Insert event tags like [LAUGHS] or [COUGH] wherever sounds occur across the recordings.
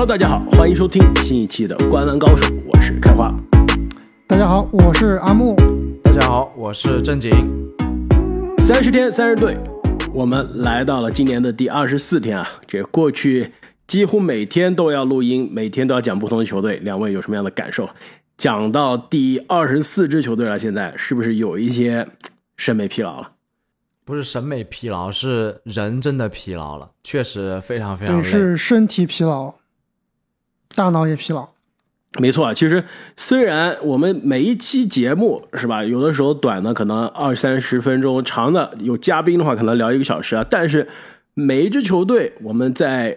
Hello，大家好，欢迎收听新一期的《观篮高手》，我是开花。大家好，我是阿木。大家好，我是正经。三十天三十队，我们来到了今年的第二十四天啊！这过去几乎每天都要录音，每天都要讲不同的球队，两位有什么样的感受？讲到第二十四支球队了，现在是不是有一些审美疲劳了？不是审美疲劳，是人真的疲劳了，确实非常非常累。是身体疲劳，大脑也疲劳。没错，其实虽然我们每一期节目是吧，有的时候短的可能二三十分钟，长的有嘉宾的话可能聊一个小时啊，但是每一支球队我们在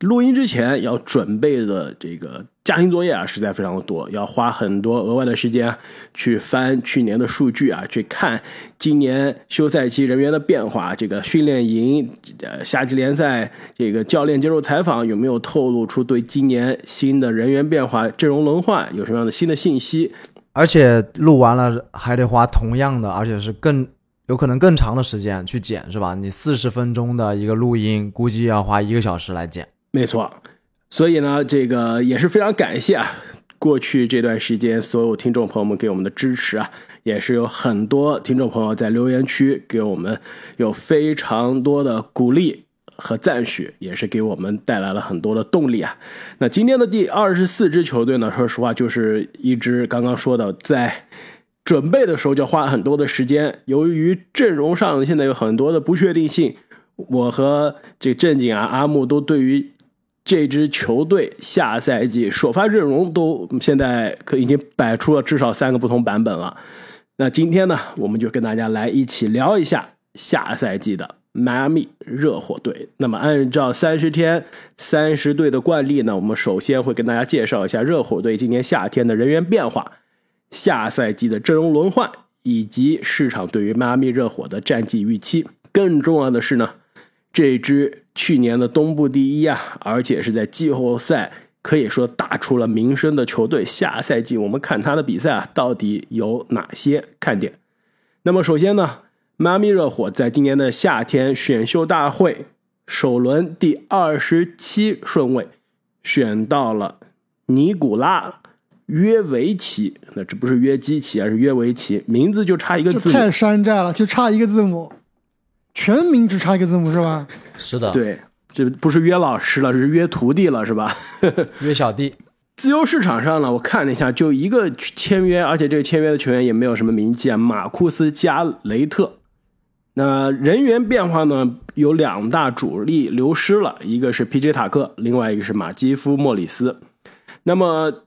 录音之前要准备的这个。家庭作业啊，实在非常的多，要花很多额外的时间去翻去年的数据啊，去看今年休赛期人员的变化，这个训练营、呃夏季联赛，这个教练接受采访有没有透露出对今年新的人员变化、阵容轮换有什么样的新的信息？而且录完了还得花同样的，而且是更有可能更长的时间去剪，是吧？你四十分钟的一个录音，估计要花一个小时来剪。没错。所以呢，这个也是非常感谢啊，过去这段时间所有听众朋友们给我们的支持啊，也是有很多听众朋友在留言区给我们有非常多的鼓励和赞许，也是给我们带来了很多的动力啊。那今天的第二十四支球队呢，说实话就是一支刚刚说的，在准备的时候就花很多的时间，由于阵容上现在有很多的不确定性，我和这正经啊阿木都对于。这支球队下赛季首发阵容都现在可已经摆出了至少三个不同版本了。那今天呢，我们就跟大家来一起聊一下下赛季的迈阿密热火队。那么按照三十天三十队的惯例呢，我们首先会跟大家介绍一下热火队今年夏天的人员变化、下赛季的阵容轮换以及市场对于迈阿密热火的战绩预期。更重要的是呢，这支。去年的东部第一啊，而且是在季后赛可以说打出了名声的球队。下赛季我们看他的比赛啊，到底有哪些看点？那么首先呢，妈咪热火在今年的夏天选秀大会首轮第二十七顺位选到了尼古拉约维奇，那这不是约基奇，而是约维奇，名字就差一个字，太山寨了，就差一个字母。全名只差一个字母是吧？是的，对，这不是约老师了，这是约徒弟了，是吧？[LAUGHS] 约小弟。自由市场上呢，我看了一下，就一个签约，而且这个签约的球员也没有什么名气啊，马库斯加雷特。那人员变化呢，有两大主力流失了，一个是 P.J. 塔克，另外一个是马基夫莫里斯。那么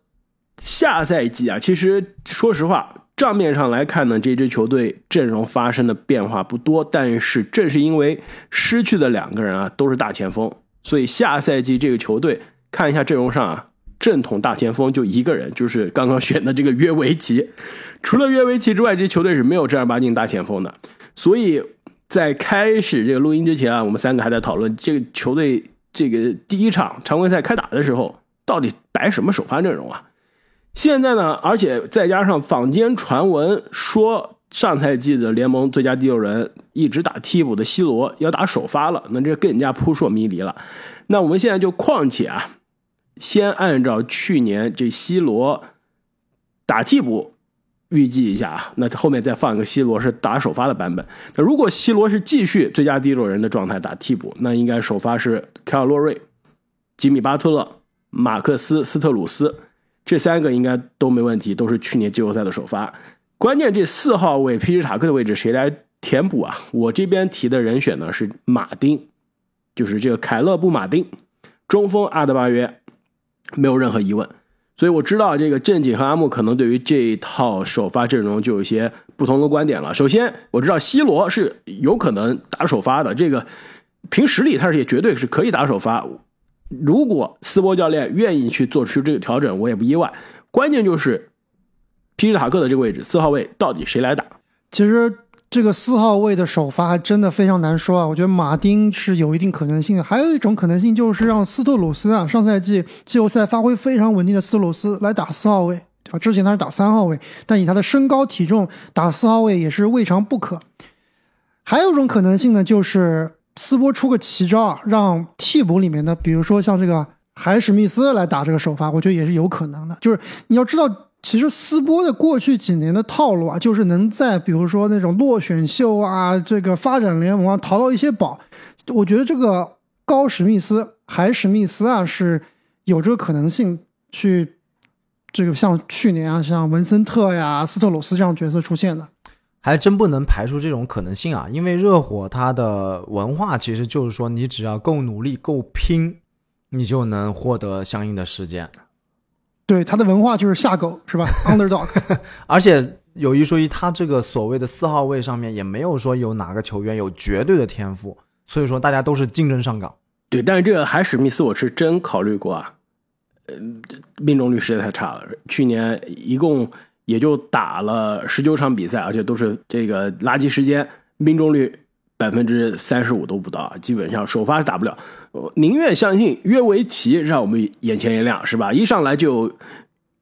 下赛季啊，其实说实话。账面上来看呢，这支球队阵容发生的变化不多，但是正是因为失去的两个人啊都是大前锋，所以下赛季这个球队看一下阵容上啊，正统大前锋就一个人，就是刚刚选的这个约维奇。除了约维奇之外，这球队是没有正儿八经大前锋的。所以在开始这个录音之前啊，我们三个还在讨论这个球队这个第一场常规赛开打的时候，到底摆什么首发阵容啊？现在呢，而且再加上坊间传闻说，上赛季的联盟最佳第六人一直打替补的西罗要打首发了，那这更加扑朔迷离了。那我们现在就况且啊，先按照去年这西罗打替补预计一下啊，那后面再放一个西罗是打首发的版本。那如果西罗是继续最佳第六人的状态打替补，那应该首发是凯尔洛瑞、吉米巴特勒、马克思斯特鲁斯。这三个应该都没问题，都是去年季后赛的首发。关键这四号位皮什塔克的位置谁来填补啊？我这边提的人选呢是马丁，就是这个凯勒布马丁，中锋阿德巴约，没有任何疑问。所以我知道这个正经和阿木可能对于这一套首发阵容就有些不同的观点了。首先我知道 C 罗是有可能打首发的，这个凭实力他是也绝对是可以打首发。如果斯波教练愿意去做出这个调整，我也不意外。关键就是皮什塔克的这个位置，四号位到底谁来打？其实这个四号位的首发真的非常难说啊。我觉得马丁是有一定可能性的，还有一种可能性就是让斯特鲁斯啊，上赛季季后赛发挥非常稳定的斯特鲁斯来打四号位，对吧？之前他是打三号位，但以他的身高体重打四号位也是未尝不可。还有一种可能性呢，就是。斯波出个奇招啊，让替补里面的，比如说像这个海史密斯来打这个首发，我觉得也是有可能的。就是你要知道，其实斯波的过去几年的套路啊，就是能在比如说那种落选秀啊、这个发展联盟啊淘到一些宝。我觉得这个高史密斯、海史密斯啊是有这个可能性去这个像去年啊，像文森特呀、斯特鲁斯这样角色出现的。还真不能排除这种可能性啊，因为热火它的文化其实就是说，你只要够努力、够拼，你就能获得相应的时间。对，他的文化就是下狗是吧？[LAUGHS] Underdog。[LAUGHS] 而且有一说一，他这个所谓的四号位上面也没有说有哪个球员有绝对的天赋，所以说大家都是竞争上岗。对，但是这个海史密斯我是真考虑过啊，呃，命中率实在太差了，去年一共。也就打了十九场比赛，而且都是这个垃圾时间，命中率百分之三十五都不到，基本上首发是打不了。我宁愿相信约维奇让我们眼前一亮，是吧？一上来就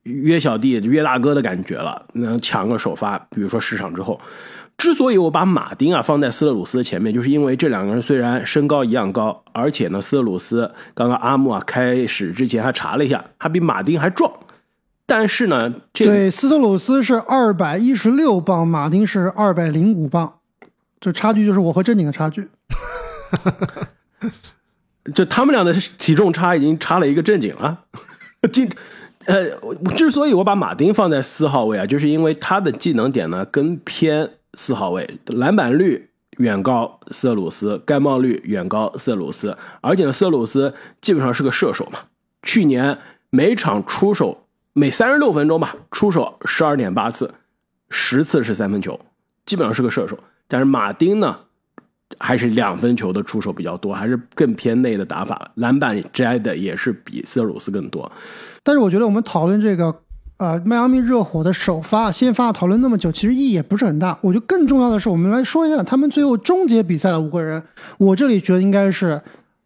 约小弟、约大哥的感觉了，能抢个首发。比如说十场之后，之所以我把马丁啊放在斯特鲁斯的前面，就是因为这两个人虽然身高一样高，而且呢，斯特鲁斯刚刚阿木啊开始之前还查了一下，他比马丁还壮。但是呢，对，斯特鲁斯是二百一十六磅，马丁是二百零五磅，这差距就是我和正经的差距。[LAUGHS] 这他们俩的体重差已经差了一个正经了。[LAUGHS] 进呃，之所以我把马丁放在四号位啊，就是因为他的技能点呢更偏四号位，篮板率远高斯特鲁斯，盖帽率远高斯特鲁斯，而且呢，斯特鲁斯基本上是个射手嘛，去年每场出手。每三十六分钟吧，出手十二点八次，十次是三分球，基本上是个射手。但是马丁呢，还是两分球的出手比较多，还是更偏内的打法，篮板摘的也是比斯特鲁斯更多。但是我觉得我们讨论这个，呃，迈阿密热火的首发、先发讨论那么久，其实意义也不是很大。我觉得更重要的是，我们来说一下他们最后终结比赛的五个人。我这里觉得应该是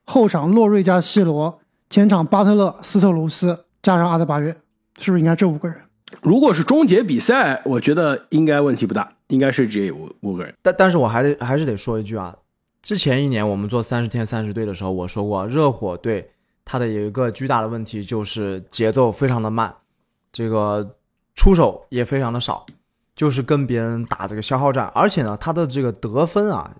后场洛瑞加西罗，前场巴特勒、斯特鲁斯加上阿德巴约。是不是应该这五个人？如果是终结比赛，我觉得应该问题不大，应该是这五五个人。但但是我还得还是得说一句啊，之前一年我们做三十天三十队的时候，我说过热火队它的有一个巨大的问题就是节奏非常的慢，这个出手也非常的少，就是跟别人打这个消耗战，而且呢，他的这个得分啊，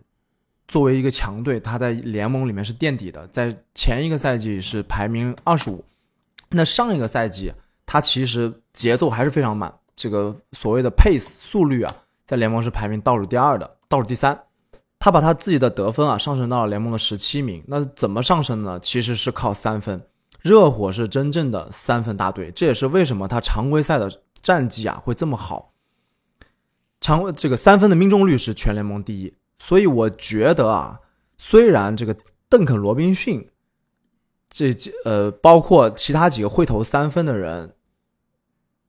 作为一个强队，他在联盟里面是垫底的，在前一个赛季是排名二十五，那上一个赛季。他其实节奏还是非常慢，这个所谓的 pace 速率啊，在联盟是排名倒数第二的，倒数第三。他把他自己的得分啊上升到了联盟的十七名。那怎么上升呢？其实是靠三分。热火是真正的三分大队，这也是为什么他常规赛的战绩啊会这么好。常这个三分的命中率是全联盟第一。所以我觉得啊，虽然这个邓肯罗宾逊。这呃，包括其他几个会投三分的人，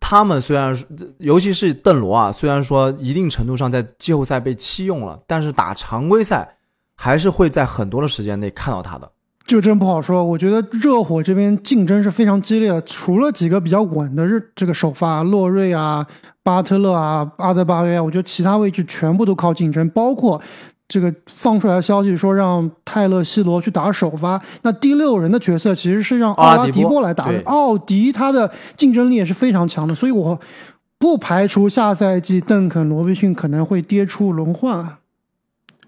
他们虽然尤其是邓罗啊，虽然说一定程度上在季后赛被弃用了，但是打常规赛还是会在很多的时间内看到他的。这真不好说。我觉得热火这边竞争是非常激烈的，除了几个比较稳的日这个首发洛瑞啊、巴特勒啊、阿德巴约啊，我觉得其他位置全部都靠竞争，包括。这个放出来的消息说让泰勒·西罗去打首发，那第六人的角色其实是让奥拉迪波来打的。奥迪他的竞争力也是非常强的，所以我不排除下赛季邓肯·罗宾逊可能会跌出轮换。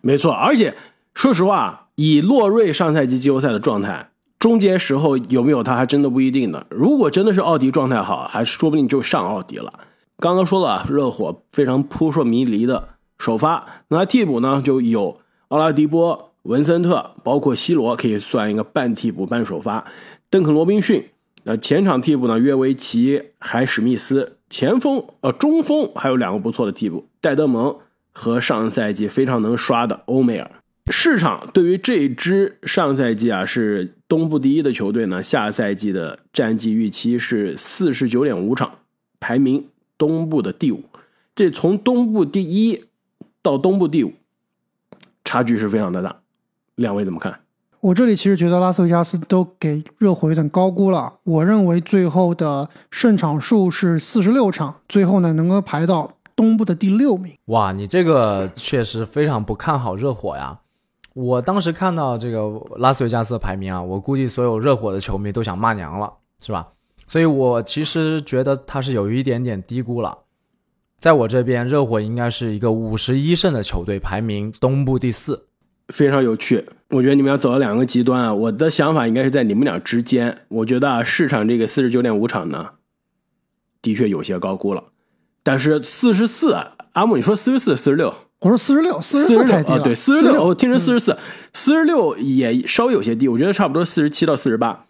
没错，而且说实话，以洛瑞上赛季季后赛的状态，终结时候有没有他还真的不一定呢。如果真的是奥迪状态好，还说不定就上奥迪了。刚刚说了，热火非常扑朔迷离的。首发，那替补呢就有奥拉迪波、文森特，包括西罗，可以算一个半替补半首发。邓肯·罗宾逊，那前场替补呢约维奇、海史密斯，前锋呃中锋还有两个不错的替补，戴德蒙和上赛季非常能刷的欧梅尔。市场对于这支上赛季啊是东部第一的球队呢，下赛季的战绩预期是四十九点五场，排名东部的第五。这从东部第一。到东部第五，差距是非常的大，两位怎么看？我这里其实觉得拉斯维加斯都给热火有点高估了。我认为最后的胜场数是四十六场，最后呢能够排到东部的第六名。哇，你这个确实非常不看好热火呀！我当时看到这个拉斯维加斯的排名啊，我估计所有热火的球迷都想骂娘了，是吧？所以我其实觉得他是有一点点低估了。在我这边，热火应该是一个五十一胜的球队，排名东部第四。非常有趣。我觉得你们要走到两个极端啊。我的想法应该是在你们俩之间。我觉得啊，市场这个四十九点五场呢，的确有些高估了。但是四十四啊，阿木，你说四十四、四十六？我说四十六，四十四太低了。对，四十六，我听成四十四，四十六也稍微有些低。我觉得差不多四十七到四十八。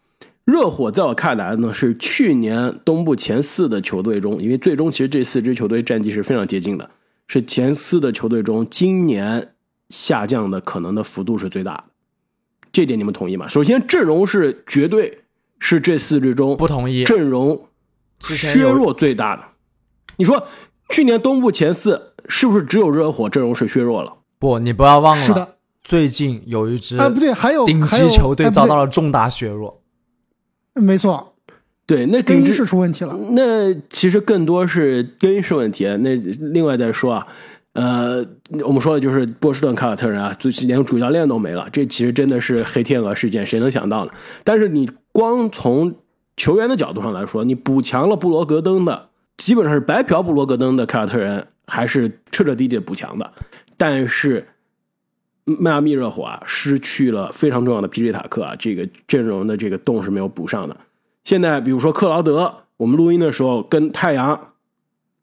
热火在我看来呢，是去年东部前四的球队中，因为最终其实这四支球队战绩是非常接近的，是前四的球队中，今年下降的可能的幅度是最大的。这点你们同意吗？首先，阵容是绝对是这四支中不同意阵容削弱最大的。你说去年东部前四是不是只有热火阵容是削弱了？不，你不要忘了，是的，最近有一支啊，不对，还有顶级球队遭到了重大削弱。没错，对，那更衣室出问题了。那其实更多是更衣室问题。那另外再说啊，呃，我们说的就是波士顿凯尔特人啊，最连主教练都没了，这其实真的是黑天鹅事件，谁能想到呢？但是你光从球员的角度上来说，你补强了布罗格登的，基本上是白嫖布罗格登的凯尔特人，还是彻彻底底补强的。但是迈阿密热火啊，失去了非常重要的皮 j 塔克啊，这个阵容的这个洞是没有补上的。现在比如说克劳德，我们录音的时候跟太阳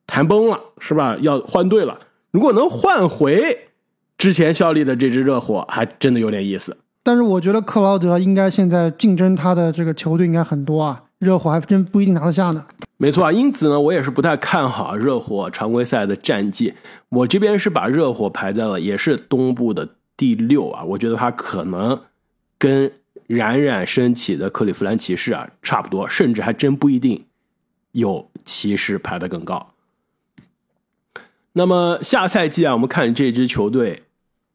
谈崩了，是吧？要换队了。如果能换回之前效力的这支热火，还真的有点意思。但是我觉得克劳德应该现在竞争他的这个球队应该很多啊，热火还真不一定拿得下呢。没错啊，因此呢，我也是不太看好热火常规赛的战绩。我这边是把热火排在了也是东部的。第六啊，我觉得他可能跟冉冉升起的克利夫兰骑士啊差不多，甚至还真不一定有骑士排的更高。那么下赛季啊，我们看这支球队，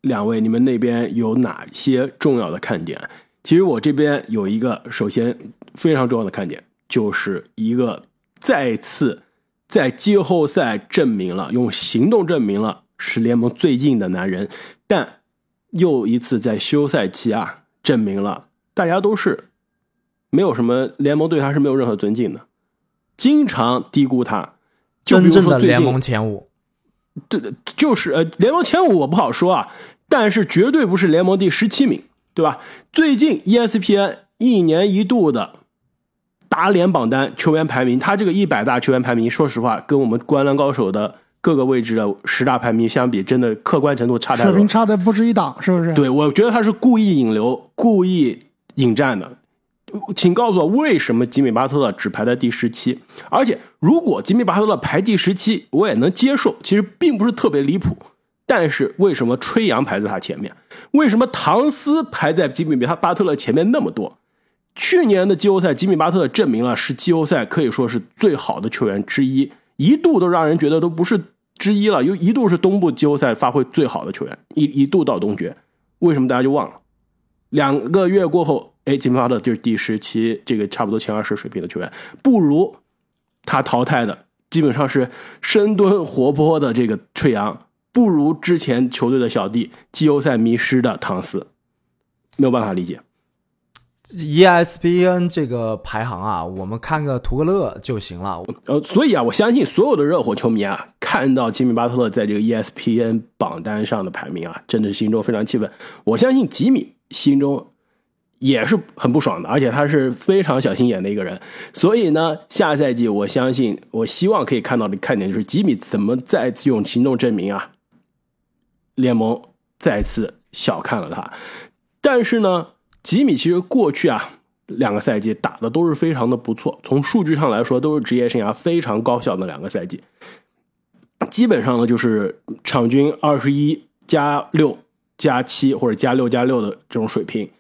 两位你们那边有哪些重要的看点？其实我这边有一个，首先非常重要的看点，就是一个再次在季后赛证明了，用行动证明了是联盟最近的男人，但。又一次在休赛期啊，证明了大家都是没有什么联盟对他是没有任何尊敬的，经常低估他。真正的联盟前五，对，就是呃，联盟前五我不好说啊，但是绝对不是联盟第十七名，对吧？最近 ESPN 一年一度的打脸榜单球员排名，他这个一百大球员排名，说实话，跟我们灌篮高手的。各个位置的十大排名相比，真的客观程度差太多，水平差的不止一档，是不是？对，我觉得他是故意引流、故意引战的。请告诉我，为什么吉米巴特勒只排在第十七？而且，如果吉米巴特勒排第十七，我也能接受，其实并不是特别离谱。但是，为什么吹杨排在他前面？为什么唐斯排在吉米巴特勒前面那么多？去年的季后赛，吉米巴特勒证明了是季后赛可以说是最好的球员之一。一度都让人觉得都不是之一了，又一度是东部季后赛发挥最好的球员，一一度到东决，为什么大家就忘了？两个月过后，哎，金巴特就是第十七，这个差不多前二十水平的球员，不如他淘汰的基本上是深蹲活泼的这个吹杨，不如之前球队的小弟季后赛迷失的唐斯，没有办法理解。ESPN 这个排行啊，我们看个图个乐就行了。呃，所以啊，我相信所有的热火球迷啊，看到吉米巴特勒在这个 ESPN 榜单上的排名啊，真的是心中非常气愤。我相信吉米心中也是很不爽的，而且他是非常小心眼的一个人。所以呢，下赛季我相信，我希望可以看到的看点就是吉米怎么再次用行动证明啊，联盟再次小看了他。但是呢。吉米其实过去啊两个赛季打的都是非常的不错，从数据上来说都是职业生涯非常高效的两个赛季。基本上呢就是场均二十一加六加七或者加六加六的这种水平，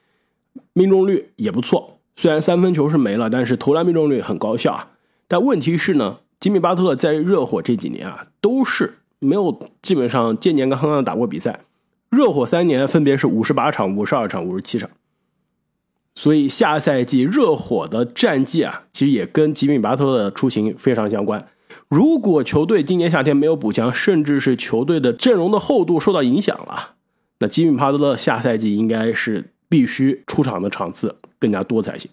命中率也不错。虽然三分球是没了，但是投篮命中率很高效啊。但问题是呢，吉米巴特勒在热火这几年啊都是没有基本上健健康康的打过比赛。热火三年分别是五十八场、五十二场、五十七场。所以下赛季热火的战绩啊，其实也跟吉米巴特的出行非常相关。如果球队今年夏天没有补强，甚至是球队的阵容的厚度受到影响了，那吉米巴特勒下赛季应该是必须出场的场次更加多才行，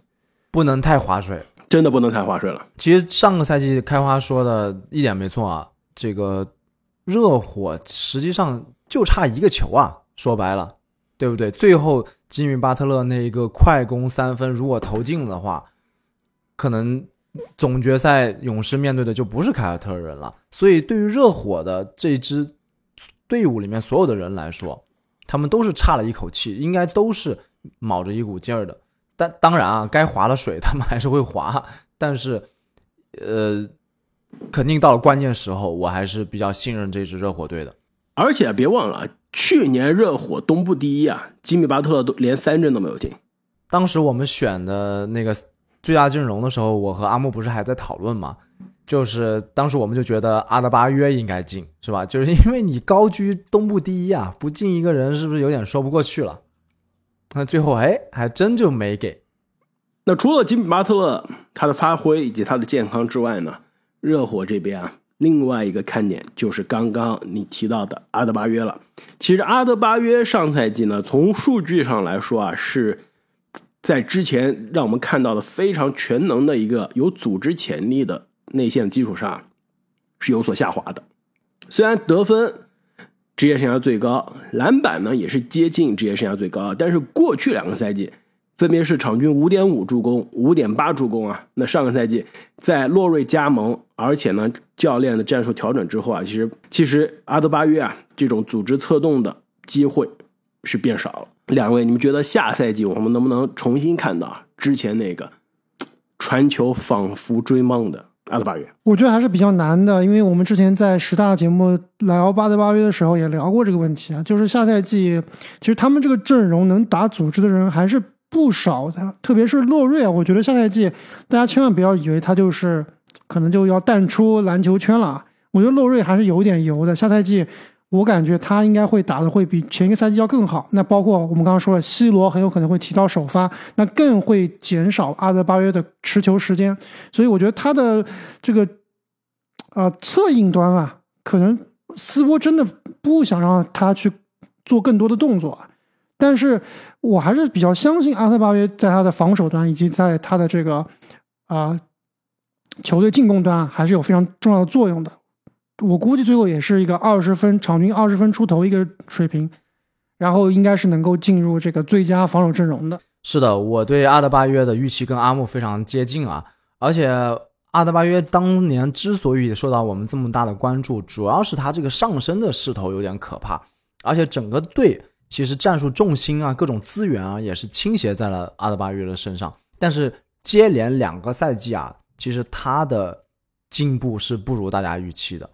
不能太划水。真的不能太划水了。其实上个赛季开花说的一点没错啊，这个热火实际上就差一个球啊，说白了，对不对？最后吉米巴特勒那一个快攻三分，如果投进的话，可能总决赛勇士面对的就不是凯尔特人了。所以对于热火的这支队伍里面所有的人来说，他们都是差了一口气，应该都是卯着一股劲儿的。但当然啊，该划的水他们还是会划，但是，呃，肯定到了关键时候，我还是比较信任这支热火队的。而且别忘了，去年热火东部第一啊，吉米巴特勒都连三阵都没有进。当时我们选的那个最佳阵容的时候，我和阿木不是还在讨论吗？就是当时我们就觉得阿德巴约应该进，是吧？就是因为你高居东部第一啊，不进一个人是不是有点说不过去了？那最后哎，还真就没给。那除了吉米巴特勒他的发挥以及他的健康之外呢，热火这边啊，另外一个看点就是刚刚你提到的阿德巴约了。其实阿德巴约上赛季呢，从数据上来说啊，是在之前让我们看到的非常全能的一个有组织潜力的内线基础上，是有所下滑的。虽然得分。职业生涯最高篮板呢，也是接近职业生涯最高。但是过去两个赛季，分别是场均五点五助攻、五点八助攻啊。那上个赛季在洛瑞加盟，而且呢教练的战术调整之后啊，其实其实阿德巴约啊这种组织策动的机会是变少了。两位，你们觉得下赛季我们能不能重新看到之前那个传球仿佛追梦的？阿德巴约，我觉得还是比较难的，因为我们之前在十大节目聊巴德巴约的时候也聊过这个问题啊，就是下赛季其实他们这个阵容能打组织的人还是不少的，特别是洛瑞啊，我觉得下赛季大家千万不要以为他就是可能就要淡出篮球圈了，我觉得洛瑞还是有点油的，下赛季。我感觉他应该会打的会比前一个赛季要更好。那包括我们刚刚说了，C 罗很有可能会提到首发，那更会减少阿德巴约的持球时间。所以我觉得他的这个啊侧应端啊，可能斯波真的不想让他去做更多的动作。但是我还是比较相信阿德巴约在他的防守端以及在他的这个啊球队进攻端还是有非常重要的作用的。我估计最后也是一个二十分，场均二十分出头一个水平，然后应该是能够进入这个最佳防守阵容的。是的，我对阿德巴约的预期跟阿木非常接近啊，而且阿德巴约当年之所以受到我们这么大的关注，主要是他这个上升的势头有点可怕，而且整个队其实战术重心啊、各种资源啊也是倾斜在了阿德巴约的身上，但是接连两个赛季啊，其实他的进步是不如大家预期的。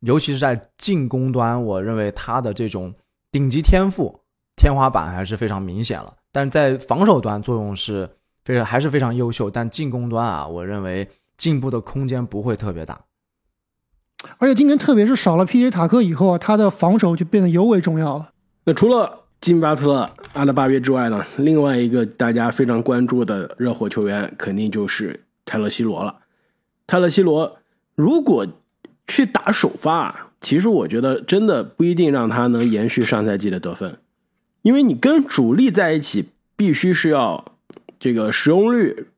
尤其是在进攻端，我认为他的这种顶级天赋天花板还是非常明显了。但在防守端作用是非常还是非常优秀，但进攻端啊，我认为进步的空间不会特别大。而且今年特别是少了 P.J. 塔克以后啊，他的防守就变得尤为重要了。那除了金巴特勒、阿德巴约之外呢，另外一个大家非常关注的热火球员肯定就是泰勒·西罗了。泰勒·西罗如果去打首发，其实我觉得真的不一定让他能延续上赛季的得分，因为你跟主力在一起，必须是要这个使用率、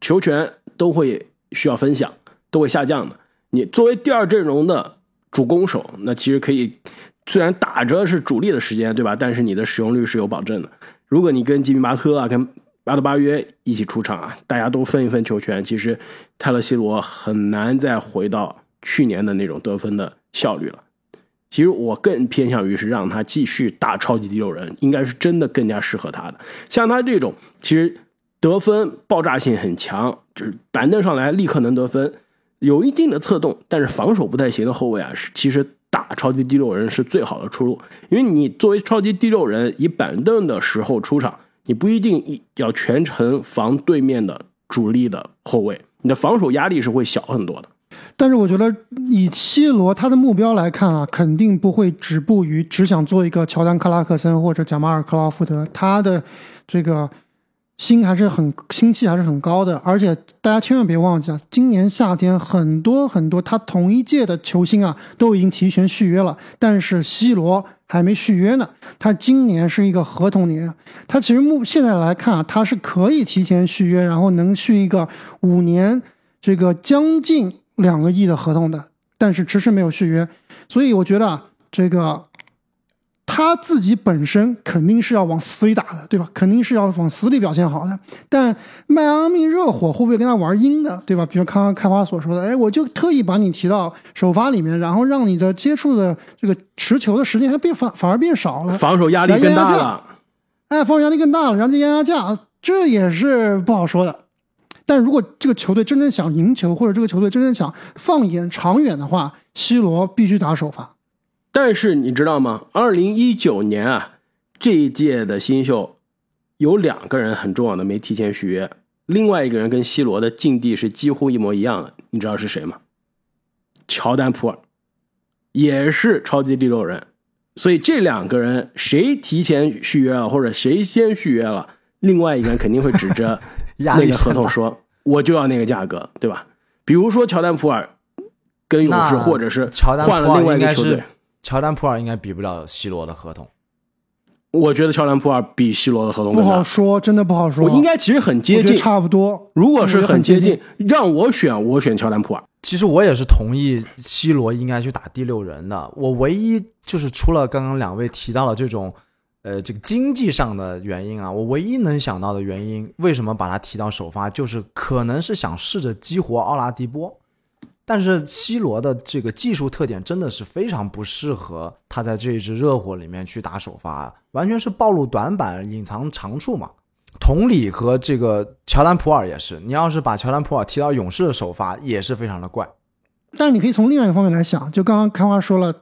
球权都会需要分享，都会下降的。你作为第二阵容的主攻手，那其实可以，虽然打着是主力的时间，对吧？但是你的使用率是有保证的。如果你跟吉米巴特啊、跟阿德巴约一起出场啊，大家都分一分球权，其实泰勒·西罗很难再回到。去年的那种得分的效率了，其实我更偏向于是让他继续打超级第六人，应该是真的更加适合他的。像他这种，其实得分爆炸性很强，就是板凳上来立刻能得分，有一定的策动，但是防守不太行的后卫啊，是其实打超级第六人是最好的出路。因为你作为超级第六人，以板凳的时候出场，你不一定一要全程防对面的主力的后卫，你的防守压力是会小很多的。但是我觉得，以 C 罗他的目标来看啊，肯定不会止步于只想做一个乔丹、克拉克森或者贾马尔、克劳福德。他的这个心还是很心气还是很高的。而且大家千万别忘记啊，今年夏天很多很多他同一届的球星啊都已经提前续约了，但是 C 罗还没续约呢，他今年是一个合同年，他其实目现在来看啊，他是可以提前续约，然后能续一个五年这个将近两个亿的合同的，但是迟迟没有续约，所以我觉得啊，这个。他自己本身肯定是要往死里打的，对吧？肯定是要往死里表现好的。但迈阿密热火会不会跟他玩阴的，对吧？比如刚刚开花所说的，哎，我就特意把你提到首发里面，然后让你的接触的这个持球的时间还变反反而变少了，防守压力更大了。哎，防守压力更大了，然后压压价，这也是不好说的。但如果这个球队真正想赢球，或者这个球队真正想放眼长远的话，C 罗必须打首发。但是你知道吗？二零一九年啊，这一届的新秀有两个人很重要的没提前续约，另外一个人跟 C 罗的境地是几乎一模一样的。你知道是谁吗？乔丹普尔，也是超级第六人。所以这两个人谁提前续约了，或者谁先续约了，另外一个人肯定会指着 [LAUGHS] 那个合同说：“我就要那个价格，对吧？”比如说乔丹普尔跟勇士，或者是换了另外一个球队。乔丹普尔应该比不了 C 罗的合同，我觉得乔丹普尔比 C 罗的合同不好说，真的不好说。我应该其实很接近，差不多。如果是很接近，让我选，我选乔丹普尔。其实我也是同意 C 罗应该去打第六人的。我唯一就是除了刚刚两位提到了这种，呃，这个经济上的原因啊，我唯一能想到的原因，为什么把他提到首发，就是可能是想试着激活奥拉迪波。但是 C 罗的这个技术特点真的是非常不适合他在这一支热火里面去打首发，完全是暴露短板、隐藏长处嘛。同理，和这个乔丹普尔也是，你要是把乔丹普尔提到勇士的首发，也是非常的怪。但是你可以从另外一个方面来想，就刚刚开花说了，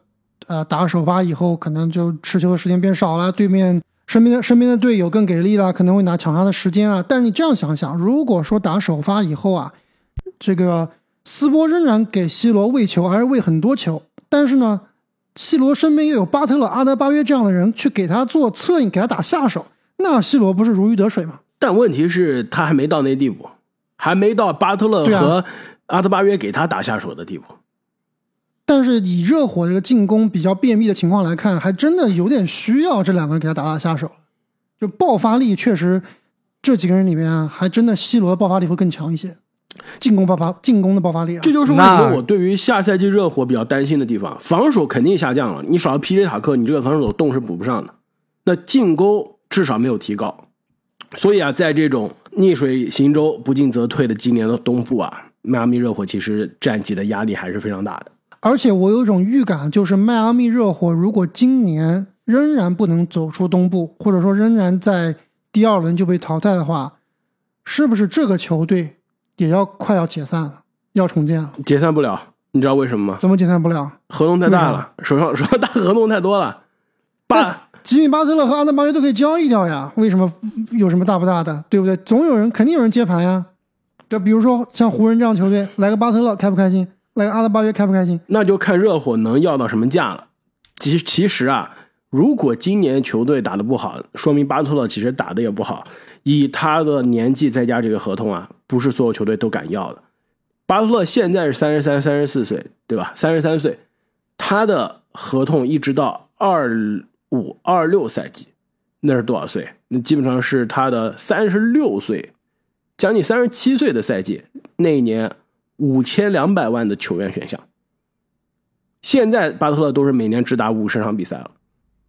呃，打首发以后可能就持球的时间变少了，对面身边的身边的队友更给力了，可能会拿抢他的时间啊。但是你这样想想，如果说打首发以后啊，这个。斯波仍然给 C 罗喂球，还是喂很多球，但是呢，C 罗身边又有巴特勒、阿德巴约这样的人去给他做策应，给他打下手，那 C 罗不是如鱼得水吗？但问题是，他还没到那地步，还没到巴特勒和阿德巴约给他打下手的地步。但是以热火这个进攻比较便秘的情况来看，还真的有点需要这两个人给他打打下手。就爆发力确实，这几个人里面还真的 C 罗的爆发力会更强一些。进攻爆发，进攻的爆发力，啊这就是为什么我对于下赛季热火比较担心的地方。防守肯定下降了，你少了 PJ 塔克，你这个防守洞是补不上的。那进攻至少没有提高，所以啊，在这种逆水行舟、不进则退的今年的东部啊，迈阿密热火其实战绩的压力还是非常大的。而且我有一种预感，就是迈阿密热火如果今年仍然不能走出东部，或者说仍然在第二轮就被淘汰的话，是不是这个球队？也要快要解散了，要重建了，解散不了，你知道为什么吗？怎么解散不了？合同太大了，手上手上大合同太多了。巴吉米巴特勒和阿德巴约都可以交易掉呀，为什么有什么大不大的？对不对？总有人肯定有人接盘呀。就比如说像湖人这样球队，来个巴特勒开不开心？来个阿德巴约开不开心？那就看热火能要到什么价了。其其实啊，如果今年球队打得不好，说明巴特勒其实打得也不好。以他的年纪再加这个合同啊，不是所有球队都敢要的。巴特勒现在是三十三、三十四岁，对吧？三十三岁，他的合同一直到二五、二六赛季，那是多少岁？那基本上是他的三十六岁，将近三十七岁的赛季。那一年五千两百万的球员选项，现在巴特勒都是每年只打五十场比赛了，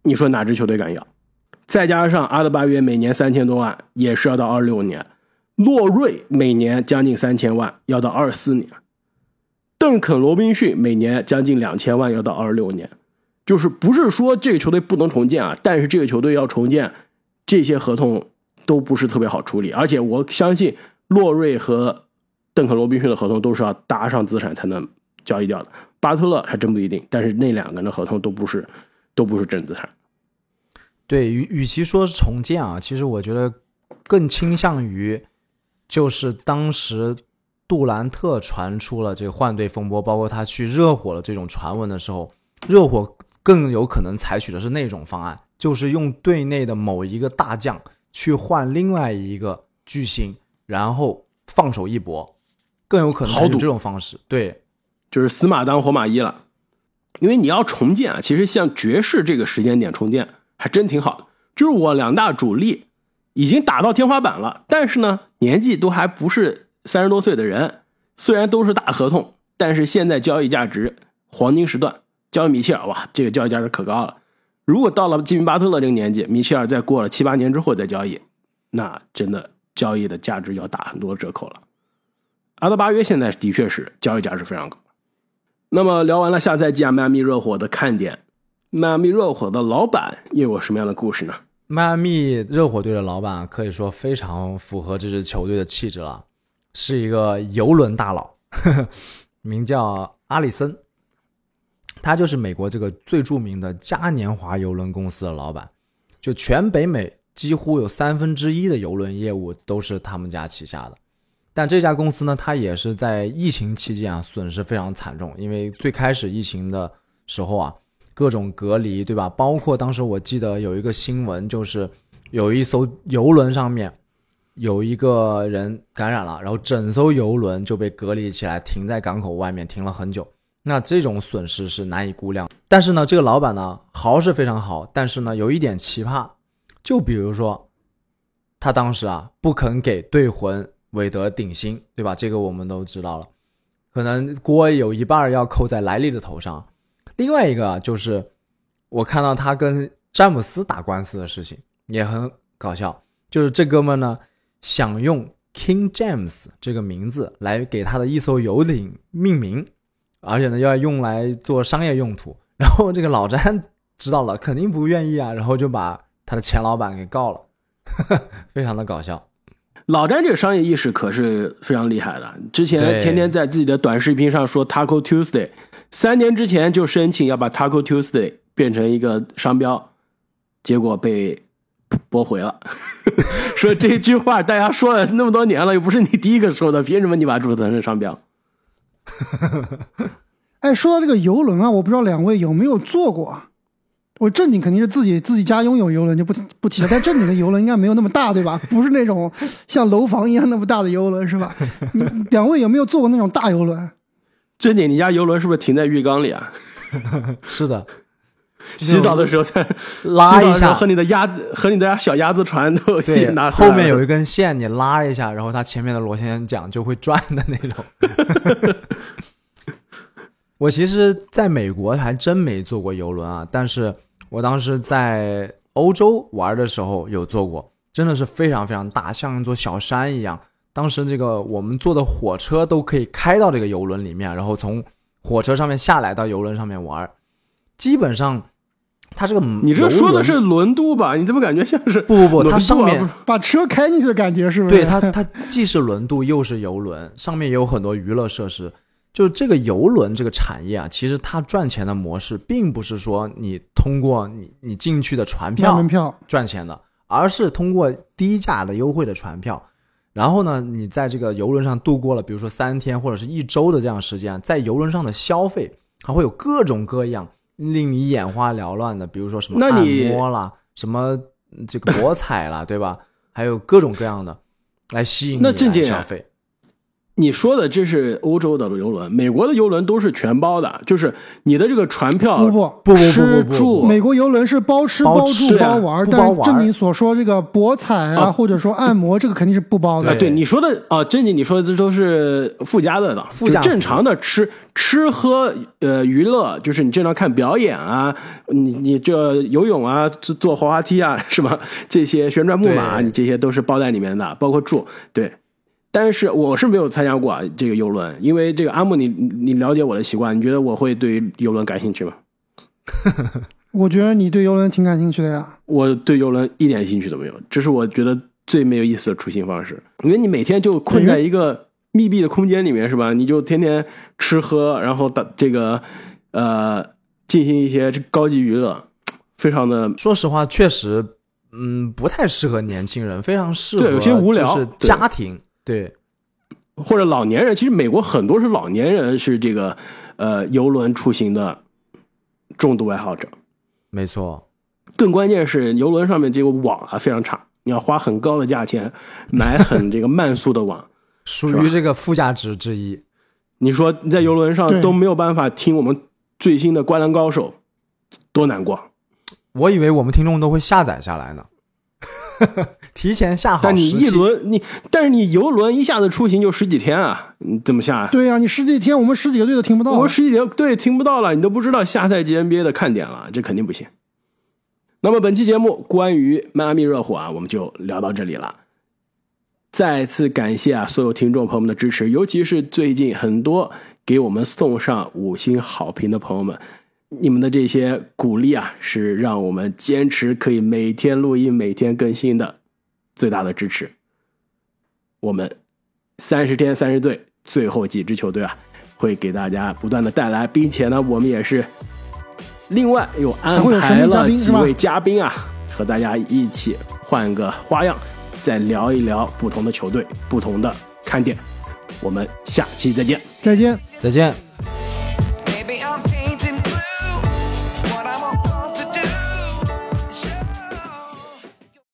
你说哪支球队敢要？再加上阿德巴约每年三千多万，也是要到二六年；洛瑞每年将近三千万，要到二四年；邓肯罗宾逊每年将近两千万，要到二六年。就是不是说这个球队不能重建啊？但是这个球队要重建，这些合同都不是特别好处理。而且我相信洛瑞和邓肯罗宾逊的合同都是要搭上资产才能交易掉的。巴特勒还真不一定，但是那两个人的合同都不是，都不是真资产。对，与与其说是重建啊，其实我觉得更倾向于就是当时杜兰特传出了这个换队风波，包括他去热火的这种传闻的时候，热火更有可能采取的是那种方案，就是用队内的某一个大将去换另外一个巨星，然后放手一搏，更有可能采取这种方式。对，就是死马当活马医了。因为你要重建啊，其实像爵士这个时间点重建还真挺好的。就是我两大主力已经打到天花板了，但是呢，年纪都还不是三十多岁的人，虽然都是大合同，但是现在交易价值黄金时段，交易米切尔哇，这个交易价值可高了。如果到了吉米巴特勒这个年纪，米切尔再过了七八年之后再交易，那真的交易的价值要打很多折扣了。阿德巴约现在的确是交易价值非常高。那么聊完了下赛季啊，迈阿密热火的看点，迈阿密热火的老板又有什么样的故事呢？迈阿密热火队的老板可以说非常符合这支球队的气质了，是一个游轮大佬，呵 [LAUGHS] 呵名叫阿里森，他就是美国这个最著名的嘉年华游轮公司的老板，就全北美几乎有三分之一的游轮业务都是他们家旗下的。但这家公司呢，它也是在疫情期间啊损失非常惨重，因为最开始疫情的时候啊。各种隔离，对吧？包括当时我记得有一个新闻，就是有一艘游轮上面有一个人感染了，然后整艘游轮就被隔离起来，停在港口外面停了很久。那这种损失是难以估量。但是呢，这个老板呢豪是非常好，但是呢有一点奇葩，就比如说他当时啊不肯给队魂韦德顶薪，对吧？这个我们都知道了，可能锅有一半要扣在莱利的头上。另外一个就是我看到他跟詹姆斯打官司的事情也很搞笑，就是这哥们呢想用 King James 这个名字来给他的一艘游艇命名，而且呢要用来做商业用途。[LAUGHS] 然后这个老詹知道了肯定不愿意啊，然后就把他的前老板给告了，[LAUGHS] 非常的搞笑。老詹这个商业意识可是非常厉害的，之前天天在自己的短视频上说 Taco Tuesday。三年之前就申请要把 Taco Tuesday 变成一个商标，结果被驳回了。[LAUGHS] 说这句话大家说了那么多年了，又不是你第一个说的，凭什么你把注册成商标？[LAUGHS] 哎，说到这个游轮啊，我不知道两位有没有坐过。我正经肯定是自己自己家拥有游轮就不不提了，但正经的游轮应该没有那么大，对吧？[LAUGHS] 不是那种像楼房一样那么大的游轮，是吧？两位有没有坐过那种大游轮？[LAUGHS] 正经，你家游轮是不是停在浴缸里啊？[LAUGHS] 是的，洗澡的时候再拉一下，和你的鸭子和你的小鸭子船都对，拿后面有一根线，你拉一下，然后它前面的螺旋桨就会转的那种。我其实在美国还真没坐过游轮啊，但是我当时在欧洲玩的时候有坐过，真的是非常非常大，像一座小山一样。当时这个我们坐的火车都可以开到这个游轮里面，然后从火车上面下来到游轮上面玩。基本上，它这个你这说的是轮渡吧？你怎么感觉像是不不不？它上面把车开进去的感觉是不是？对它，它既是轮渡又是游轮，上面也有很多娱乐设施。就这个游轮这个产业啊，其实它赚钱的模式并不是说你通过你你进去的船票门票赚钱的，而是通过低价的优惠的船票。然后呢，你在这个游轮上度过了，比如说三天或者是一周的这样时间，在游轮上的消费还会有各种各样令你眼花缭乱的，比如说什么按摩啦，什么这个博彩啦，对吧？还有各种各样的来吸引你来消费。你说的这是欧洲的游轮，美国的游轮都是全包的，就是你的这个船票不不不吃住，美国游轮是包吃包住包玩，但正经所说这个博彩啊或者说按摩，这个肯定是不包的。对你说的啊，正经你说的这都是附加的的，附加正常的吃吃喝呃娱乐，就是你正常看表演啊，你你这游泳啊，坐坐滑滑梯啊，[LAUGHS] 是吧？这些旋转木马，你这些都是包在里面的，包括住，对。但是我是没有参加过啊，这个游轮，因为这个阿木，你你了解我的习惯，你觉得我会对游轮感兴趣吗？[LAUGHS] 我觉得你对游轮挺感兴趣的呀。我对游轮一点兴趣都没有，这是我觉得最没有意思的出行方式，因为你每天就困在一个密闭的空间里面，是吧？你就天天吃喝，然后打这个呃进行一些高级娱乐，非常的。说实话，确实，嗯，不太适合年轻人，非常适合有些无聊是家庭。对，或者老年人，其实美国很多是老年人，是这个呃游轮出行的重度爱好者。没错，更关键是游轮上面这个网啊非常差，你要花很高的价钱买很这个慢速的网，[LAUGHS] 属于这个附加值之一。你说你在游轮上都没有办法听我们最新的《灌篮高手》，多难过。我以为我们听众都会下载下来呢，[LAUGHS] 提前下好。但你一轮你，但是你游轮一下子出行就十几天啊，你怎么下啊？对呀、你十几天我们十几个队都听不到。我十几天对听不到了，你都不知道下赛季 NBA 的看点了，这肯定不行。那么本期节目关于迈阿密热火啊，我们就聊到这里了。再次感谢啊所有听众朋友们的支持，尤其是最近很多给我们送上五星好评的朋友们，你们的这些鼓励啊，是让我们坚持可以每天录音、每天更新的最大的支持。我们三十天三十队最后几支球队啊，会给大家不断的带来，并且呢，我们也是另外又安排了几位嘉宾啊，和大家一起换个花样，再聊一聊不同的球队、不同的看点。我们下期再见。再见。再见。